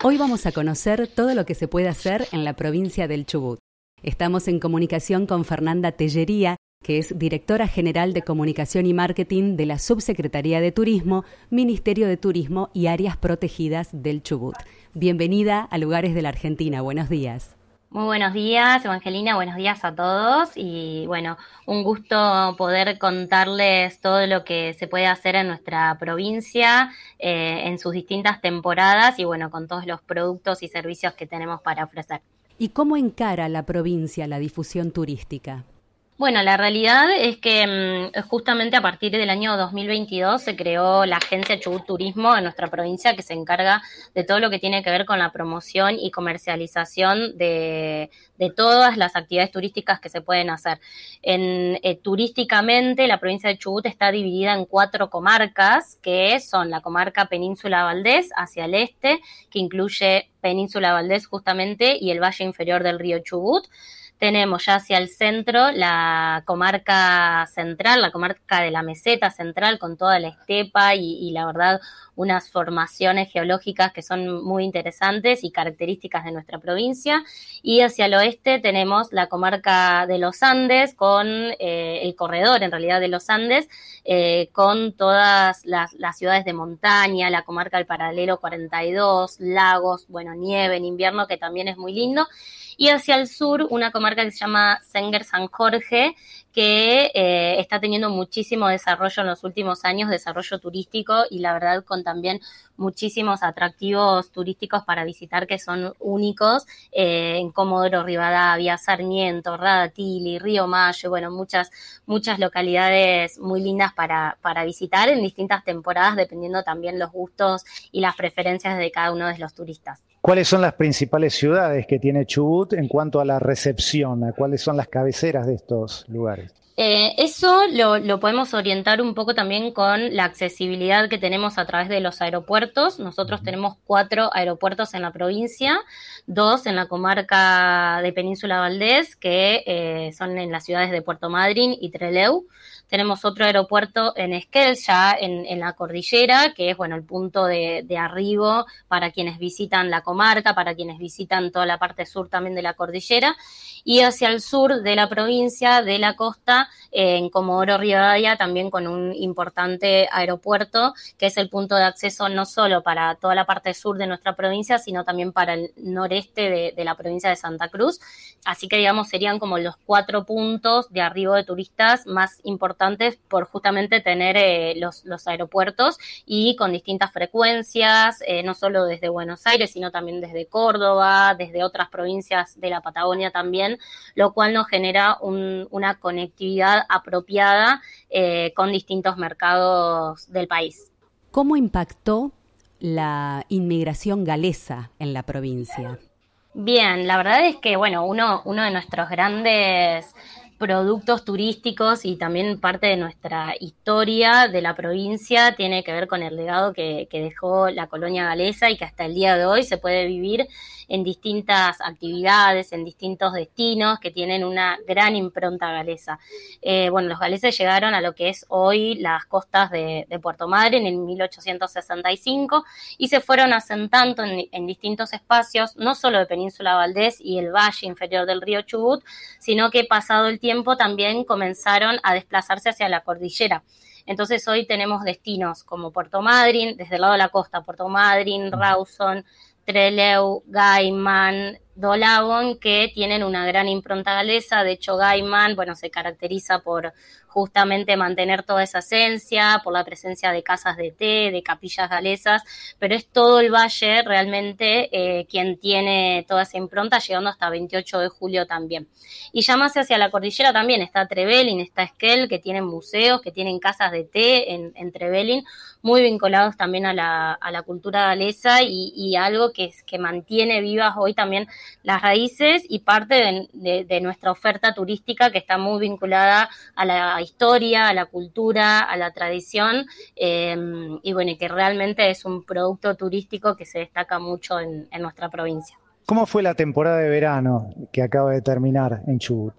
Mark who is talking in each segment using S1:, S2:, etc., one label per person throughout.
S1: Hoy vamos a conocer todo lo que se puede hacer en la provincia del Chubut. Estamos en comunicación con Fernanda Tellería, que es directora general de Comunicación y Marketing de la Subsecretaría de Turismo, Ministerio de Turismo y Áreas Protegidas del Chubut. Bienvenida a Lugares de la Argentina. Buenos días.
S2: Muy buenos días, Evangelina, buenos días a todos y bueno, un gusto poder contarles todo lo que se puede hacer en nuestra provincia eh, en sus distintas temporadas y bueno, con todos los productos y servicios que tenemos para ofrecer.
S1: ¿Y cómo encara la provincia la difusión turística?
S2: Bueno, la realidad es que mm, justamente a partir del año 2022 se creó la agencia Chubut Turismo en nuestra provincia que se encarga de todo lo que tiene que ver con la promoción y comercialización de, todas las actividades turísticas que se pueden hacer. En, eh, turísticamente, la provincia de Chubut está dividida en cuatro comarcas, que son la comarca Península Valdés hacia el este, que incluye Península Valdés justamente y el valle inferior del río Chubut tenemos ya hacia el centro la comarca central, la comarca de la meseta central con toda la estepa y, la verdad unas formaciones geológicas que son muy interesantes y características de nuestra provincia. Y hacia el oeste tenemos la comarca de los Andes con eh, el corredor en realidad de los Andes, eh, con todas las, las, ciudades de montaña, la comarca del paralelo 42, lagos, bueno, nieve en invierno que también es muy lindo y hacia el sur una comarca que se llama Senger San Jorge, que eh, está teniendo muchísimo desarrollo en los últimos años, desarrollo turístico y la verdad con también muchísimos atractivos turísticos para visitar que son únicos eh, en Comodoro Rivadavia, Sarmiento, Radatili, Río Mayo, bueno, muchas, muchas localidades muy lindas para, para visitar en distintas temporadas, dependiendo también los gustos y las preferencias de cada uno de los turistas.
S3: ¿Cuáles son las principales ciudades que tiene Chubut en cuanto a la recepción? ¿Cuáles son las cabeceras de estos lugares?
S2: Nice Eh, eso lo, podemos orientar un poco también con la accesibilidad que tenemos a través de los aeropuertos. Nosotros tenemos cuatro aeropuertos en la provincia, dos en la comarca de Península Valdés, que eh, son en las ciudades de Puerto Madryn y Trelew. Tenemos otro aeropuerto en Esquel, ya en, la cordillera, que es bueno el punto de, arribo para quienes visitan la comarca, para quienes visitan toda la parte sur también de la cordillera. Y hacia el sur de la provincia, de la costa, en Comodoro Rivadavia, también con un importante aeropuerto, que es el punto de acceso no solo para toda la parte sur de nuestra provincia, sino también para el noreste de, de la provincia de Santa Cruz. Así que, digamos, serían como los cuatro puntos de arribo de turistas más importantes por justamente tener eh, los, aeropuertos y con distintas frecuencias, eh, no solo desde Buenos Aires, sino también desde Córdoba, desde otras provincias de la Patagonia también, lo cual nos genera una conectividad apropiada eh, con distintos mercados del país.
S1: ¿Cómo impactó la inmigración galesa en la provincia?
S2: Bien, la verdad es que, bueno, uno, uno de nuestros grandes productos turísticos y también parte de nuestra historia de la provincia tiene que ver con el legado que, dejó la colonia galesa y que hasta el día de hoy se puede vivir en distintas actividades, en distintos destinos que tienen una gran impronta galesa. Eh, bueno, los galeses llegaron a lo que es hoy las costas de, Puerto Madre en 1865 y se fueron asentando en, en distintos espacios, no solo de Península Valdés y el valle inferior del río Chubut, sino que pasado el tiempo también comenzaron a desplazarse hacia la cordillera. Entonces hoy tenemos destinos como Puerto Madryn, desde el lado de la costa, Puerto Madryn, Rawson, Trelew, Gaiman, Dolabon, que tienen una gran impronta galesa. De hecho, Gaiman, bueno, se caracteriza por justamente mantener toda esa esencia, por la presencia de casas de té, de capillas galesas, pero es todo el valle realmente eh, quien tiene toda esa impronta, llegando hasta 28 de julio también. Y ya más hacia la cordillera también está Trevelin, está Esquel, que tienen museos, que tienen casas de té en, en Trevelin, muy vinculados también a la, a la cultura galesa y, algo que, que mantiene vivas hoy también las raíces y parte de, nuestra oferta turística que está muy vinculada a la historia, a la cultura, a la tradición em, y bueno, que realmente es un producto turístico que se destaca mucho en nuestra provincia.
S3: ¿Cómo fue la temporada de verano que acaba de terminar en Chubut?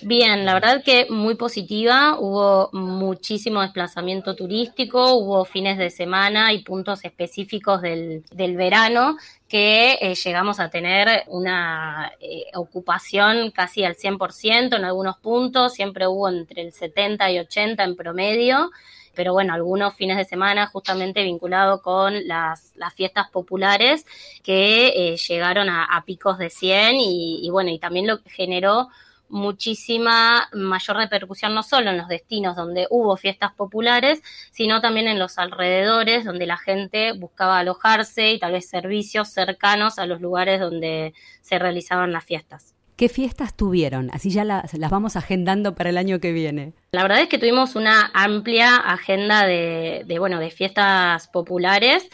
S2: Bien, la verdad que muy positiva, hubo muchísimo desplazamiento turístico, hubo fines de semana y puntos específicos del, del verano que eh, llegamos a tener una eh, ocupación casi al 100% en algunos puntos, siempre hubo entre el 70 y 80 en promedio, pero bueno, algunos fines de semana justamente vinculado con las, las fiestas populares que eh, llegaron a, picos de 100 y, y bueno, y también lo generó muchísima mayor repercusión no solo en los destinos donde hubo fiestas populares, sino también en los alrededores donde la gente buscaba alojarse y tal vez servicios cercanos a los lugares donde se realizaban las fiestas.
S1: ¿Qué fiestas tuvieron? Así ya las, vamos agendando para el año que viene.
S2: La verdad es que tuvimos una amplia agenda de, de bueno, de fiestas populares.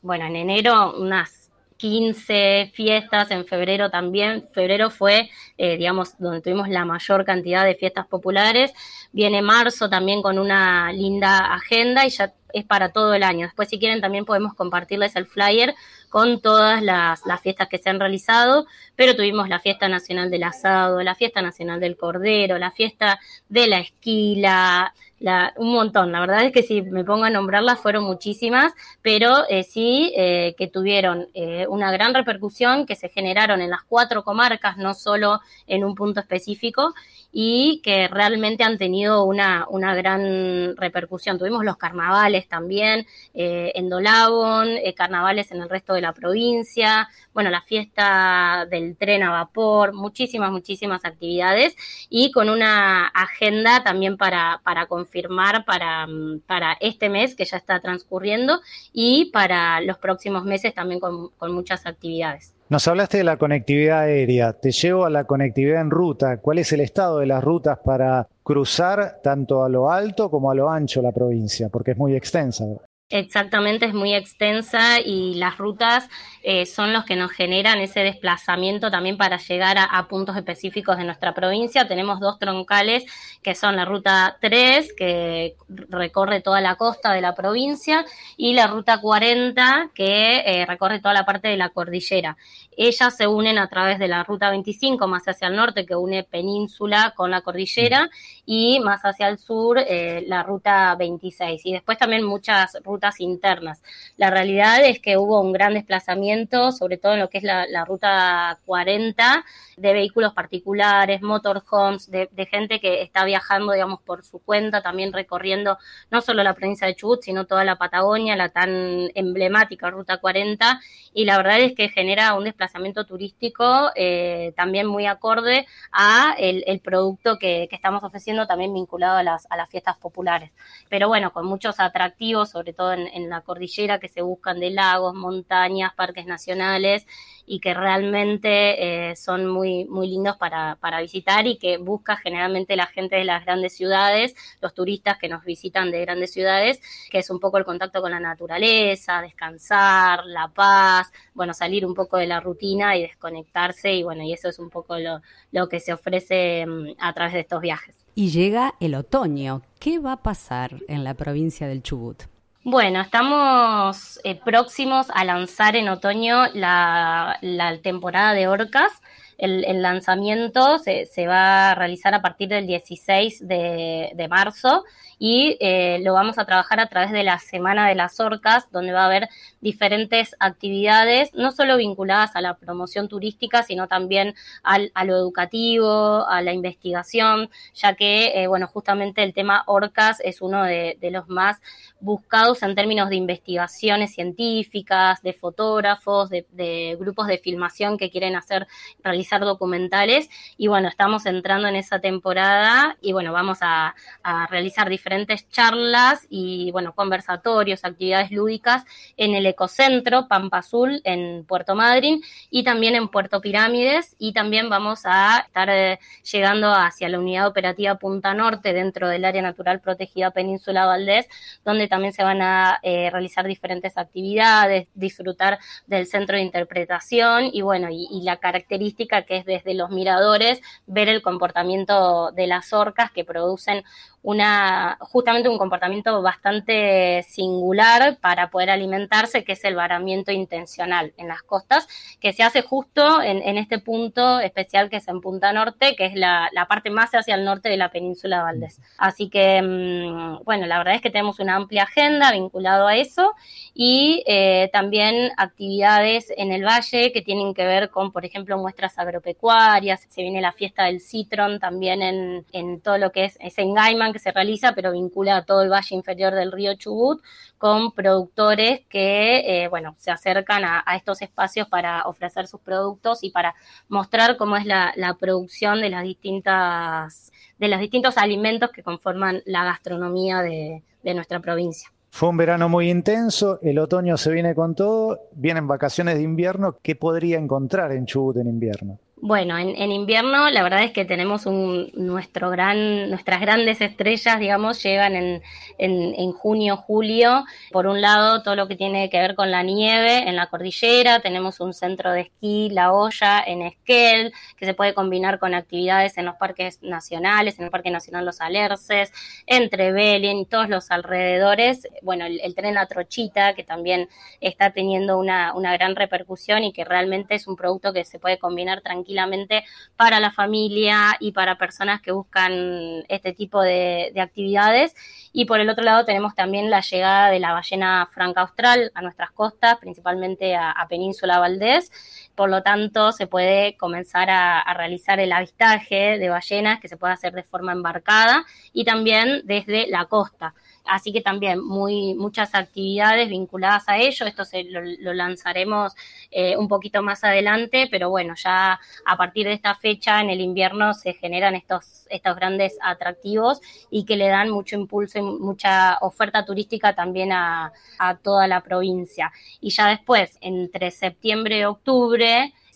S2: Bueno, en enero unas 15 fiestas, en febrero también. Febrero fue, eh, digamos, donde tuvimos la mayor cantidad de fiestas populares. Viene marzo también con una linda agenda y ya es para todo el año. Después, si quieren, también podemos compartirles el flyer con todas las, las, fiestas que se han realizado, pero tuvimos la fiesta nacional del asado, la fiesta nacional del cordero, la fiesta de la esquila, la, un montón. La verdad es que si me pongo a nombrarlas fueron muchísimas, pero eh, sí eh, que tuvieron eh, una gran repercusión, que se generaron en las cuatro comarcas, no solo en un punto específico, y que realmente han tenido una, una gran repercusión. Tuvimos los carnavales también en Dolabón, carnavales en el resto de la provincia, bueno, la fiesta del tren a vapor, muchísimas, muchísimas actividades y con una agenda también para, para confirmar para, para este mes que ya está transcurriendo y para los próximos meses también con, con muchas actividades.
S3: Nos hablaste de la conectividad aérea. Te llevo a la conectividad en ruta. ¿Cuál es el estado de las rutas para cruzar tanto a lo alto como a lo ancho la provincia? Porque es muy extensa.
S2: Exactamente, es muy extensa y las rutas eh, son los que nos generan ese desplazamiento también para llegar a, puntos específicos de nuestra provincia. Tenemos dos troncales que son la ruta 3, que recorre toda la costa de la provincia, y la ruta 40, que eh, recorre toda la parte de la cordillera. Ellas se unen a través de la ruta 25 más hacia el norte, que une península con la cordillera, y más hacia el sur eh, la ruta 26. Y después también muchas rutas internas. La realidad es que hubo un gran desplazamiento, sobre todo en lo que es la, ruta 40, de vehículos particulares, motorhomes, de, de gente que está viajando, digamos, por su cuenta, también recorriendo no solo la provincia de Chubut, sino toda la Patagonia, la tan emblemática ruta 40, y la verdad es que genera un desplazamiento turístico eh, también muy acorde a el, producto que, estamos ofreciendo, también vinculado a las, a las fiestas populares. Pero bueno, con muchos atractivos, sobre todo en, la cordillera que se buscan de lagos, montañas, parques nacionales y que realmente eh, son muy, muy lindos para, para visitar y que busca generalmente la gente de las grandes ciudades, los turistas que nos visitan de grandes ciudades, que es un poco el contacto con la naturaleza, descansar, la paz, bueno, salir un poco de la rutina y desconectarse y bueno, y eso es un poco lo, lo que se ofrece mm, a través de estos viajes.
S1: Y llega el otoño. ¿Qué va a pasar en la provincia del Chubut?
S2: Bueno, estamos eh, próximos a lanzar en otoño la, temporada de orcas. El, lanzamiento se, va a realizar a partir del 16 de, de marzo y eh, lo vamos a trabajar a través de la Semana de las Orcas, donde va a haber diferentes actividades, no solo vinculadas a la promoción turística, sino también al, a lo educativo, a la investigación, ya que, eh, bueno, justamente el tema Orcas es uno de, los más buscados en términos de investigaciones científicas, de fotógrafos, de, de, grupos de filmación que quieren hacer, realizar documentales. Y bueno, estamos entrando en esa temporada y bueno, vamos a, a realizar diferentes diferentes charlas y, bueno, conversatorios, actividades lúdicas en el Ecocentro Pampa Azul en Puerto Madryn y también en Puerto Pirámides. Y también vamos a estar eh, llegando hacia la unidad operativa Punta Norte dentro del área natural protegida Península Valdés, donde también se van a eh, realizar diferentes actividades, disfrutar del centro de interpretación y bueno, y, y la característica que es desde los miradores ver el comportamiento de las orcas que producen una, justamente un comportamiento bastante singular para poder alimentarse que es el varamiento intencional en las costas, que se hace justo en, este punto especial que es en Punta Norte, que es la, parte más hacia el norte de la península de Valdés. Así que, mm, bueno, la verdad es que tenemos una amplia agenda vinculado a eso y eh, también actividades en el valle que tienen que ver con, por ejemplo, muestras agropecuarias. Se viene la fiesta del citron también en, en todo lo que es ese engaiman que se realiza, pero vincula a todo el valle inferior del río Chubut con productores que, eh, bueno, se acercan a, estos espacios para ofrecer sus productos y para mostrar cómo es la, producción de las distintas, de los distintos alimentos que conforman la gastronomía de nuestra provincia.
S3: Fue un verano muy intenso, el otoño se viene con todo, vienen vacaciones de invierno, ¿qué podría encontrar en Chubut en invierno?
S2: Bueno, en, invierno la verdad es que tenemos un, nuestro gran, nuestras grandes estrellas, digamos, llegan en, en, junio, julio. Por un lado, todo lo que tiene que ver con la nieve en la cordillera, tenemos un centro de esquí, La Olla, en Esquel, que se puede combinar con actividades en los parques nacionales, en el Parque Nacional Los Alerces, entre Belén y todos los alrededores. Bueno, el, tren La Trochita, que también está teniendo una, una gran repercusión y que realmente es un producto que se puede combinar tranquilamente tranquilamente para la familia y para personas que buscan este tipo de, actividades. Y por el otro lado tenemos también la llegada de la ballena franca austral a nuestras costas, principalmente a, Península Valdés. Por lo tanto, se puede comenzar a, realizar el avistaje de ballenas que se puede hacer de forma embarcada y también desde la costa. Así que también muy, muchas actividades vinculadas a ello. Esto se, lo, lanzaremos eh, un poquito más adelante, pero bueno, ya a partir de esta fecha en el invierno se generan estos, estos grandes atractivos y que le dan mucho impulso y mucha oferta turística también a, a toda la provincia. Y ya después, entre septiembre y octubre,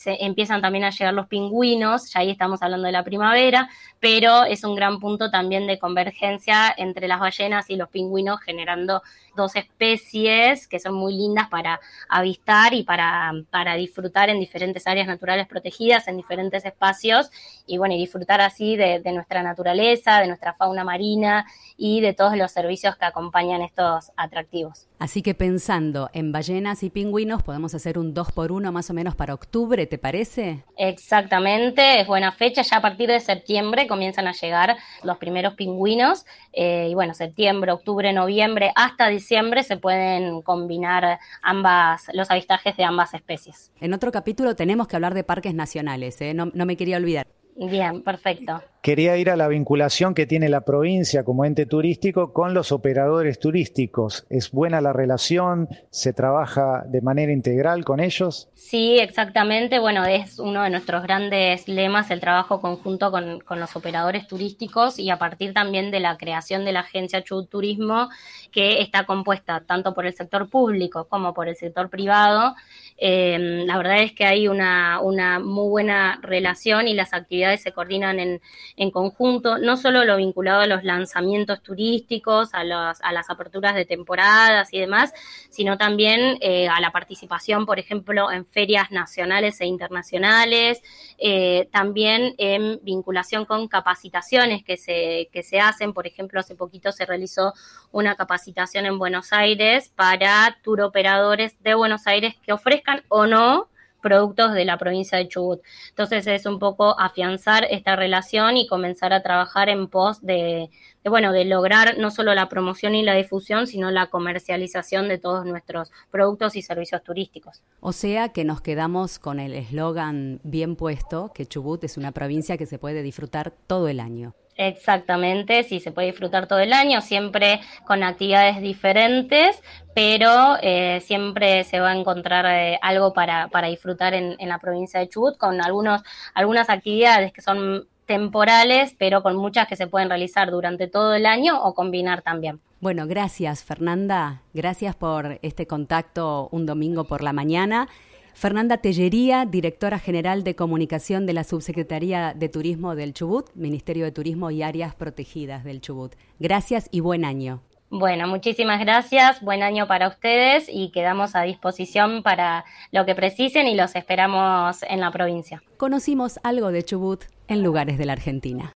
S2: se empiezan también a llegar los pingüinos, ya ahí estamos hablando de la primavera, pero es un gran punto también de convergencia entre las ballenas y los pingüinos, generando dos especies que son muy lindas para avistar y para, para disfrutar en diferentes áreas naturales protegidas, en diferentes espacios, y bueno, y disfrutar así de, de nuestra naturaleza, de nuestra fauna marina y de todos los servicios que acompañan estos atractivos.
S1: Así que pensando en ballenas y pingüinos, podemos hacer un 2 por 1 más o menos para octubre, ¿te parece?
S2: Exactamente, es buena fecha, ya a partir de septiembre comienzan a llegar los primeros pingüinos, eh, y bueno, septiembre, octubre, noviembre, hasta diciembre se pueden combinar ambas, los avistajes de ambas especies.
S1: En otro capítulo tenemos que hablar de parques nacionales, ¿eh? no me quería olvidar.
S2: Bien, perfecto.
S3: Quería ir a la vinculación que tiene la provincia como ente turístico con los operadores turísticos. ¿Es buena la relación? ¿Se trabaja de manera integral con ellos?
S2: Sí, exactamente. Bueno, es uno de nuestros grandes lemas el trabajo conjunto con, con los operadores turísticos y a partir también de la creación de la agencia Chubut Turismo, que está compuesta tanto por el sector público como por el sector privado. Eh, la verdad es que hay una, una muy buena relación y las actividades se coordinan en, en conjunto, no solo lo vinculado a los lanzamientos turísticos, a, los, a las aperturas de temporadas y demás, sino también eh, a la participación, por ejemplo, en ferias nacionales e internacionales, eh, también en vinculación con capacitaciones que se, que se hacen, por ejemplo, hace poquito se realizó una capacitación en Buenos Aires para tour operadores de Buenos Aires que ofrezcan o no productos de la provincia de Chubut. Entonces es un poco afianzar esta relación y comenzar a trabajar en pos de, bueno, de lograr no solo la promoción y la difusión, sino la comercialización de todos nuestros productos y servicios turísticos.
S1: O sea que nos quedamos con el eslogan bien puesto, que Chubut es una provincia que se puede disfrutar todo el año.
S2: Exactamente, sí, se puede disfrutar todo el año, siempre con actividades diferentes, pero eh, siempre se va a encontrar eh, algo para, disfrutar en, en, la provincia de Chubut, con algunos, algunas actividades que son temporales, pero con muchas que se pueden realizar durante todo el año o combinar también.
S1: Bueno, gracias Fernanda, gracias por este contacto un domingo por la mañana. Fernanda Tellería, directora general de comunicación de la Subsecretaría de Turismo del Chubut, Ministerio de Turismo y Áreas Protegidas del Chubut. Gracias y buen año.
S2: Bueno, muchísimas gracias, buen año para ustedes y quedamos a disposición para lo que precisen y los esperamos en la provincia.
S1: Conocimos algo de Chubut en lugares de la Argentina.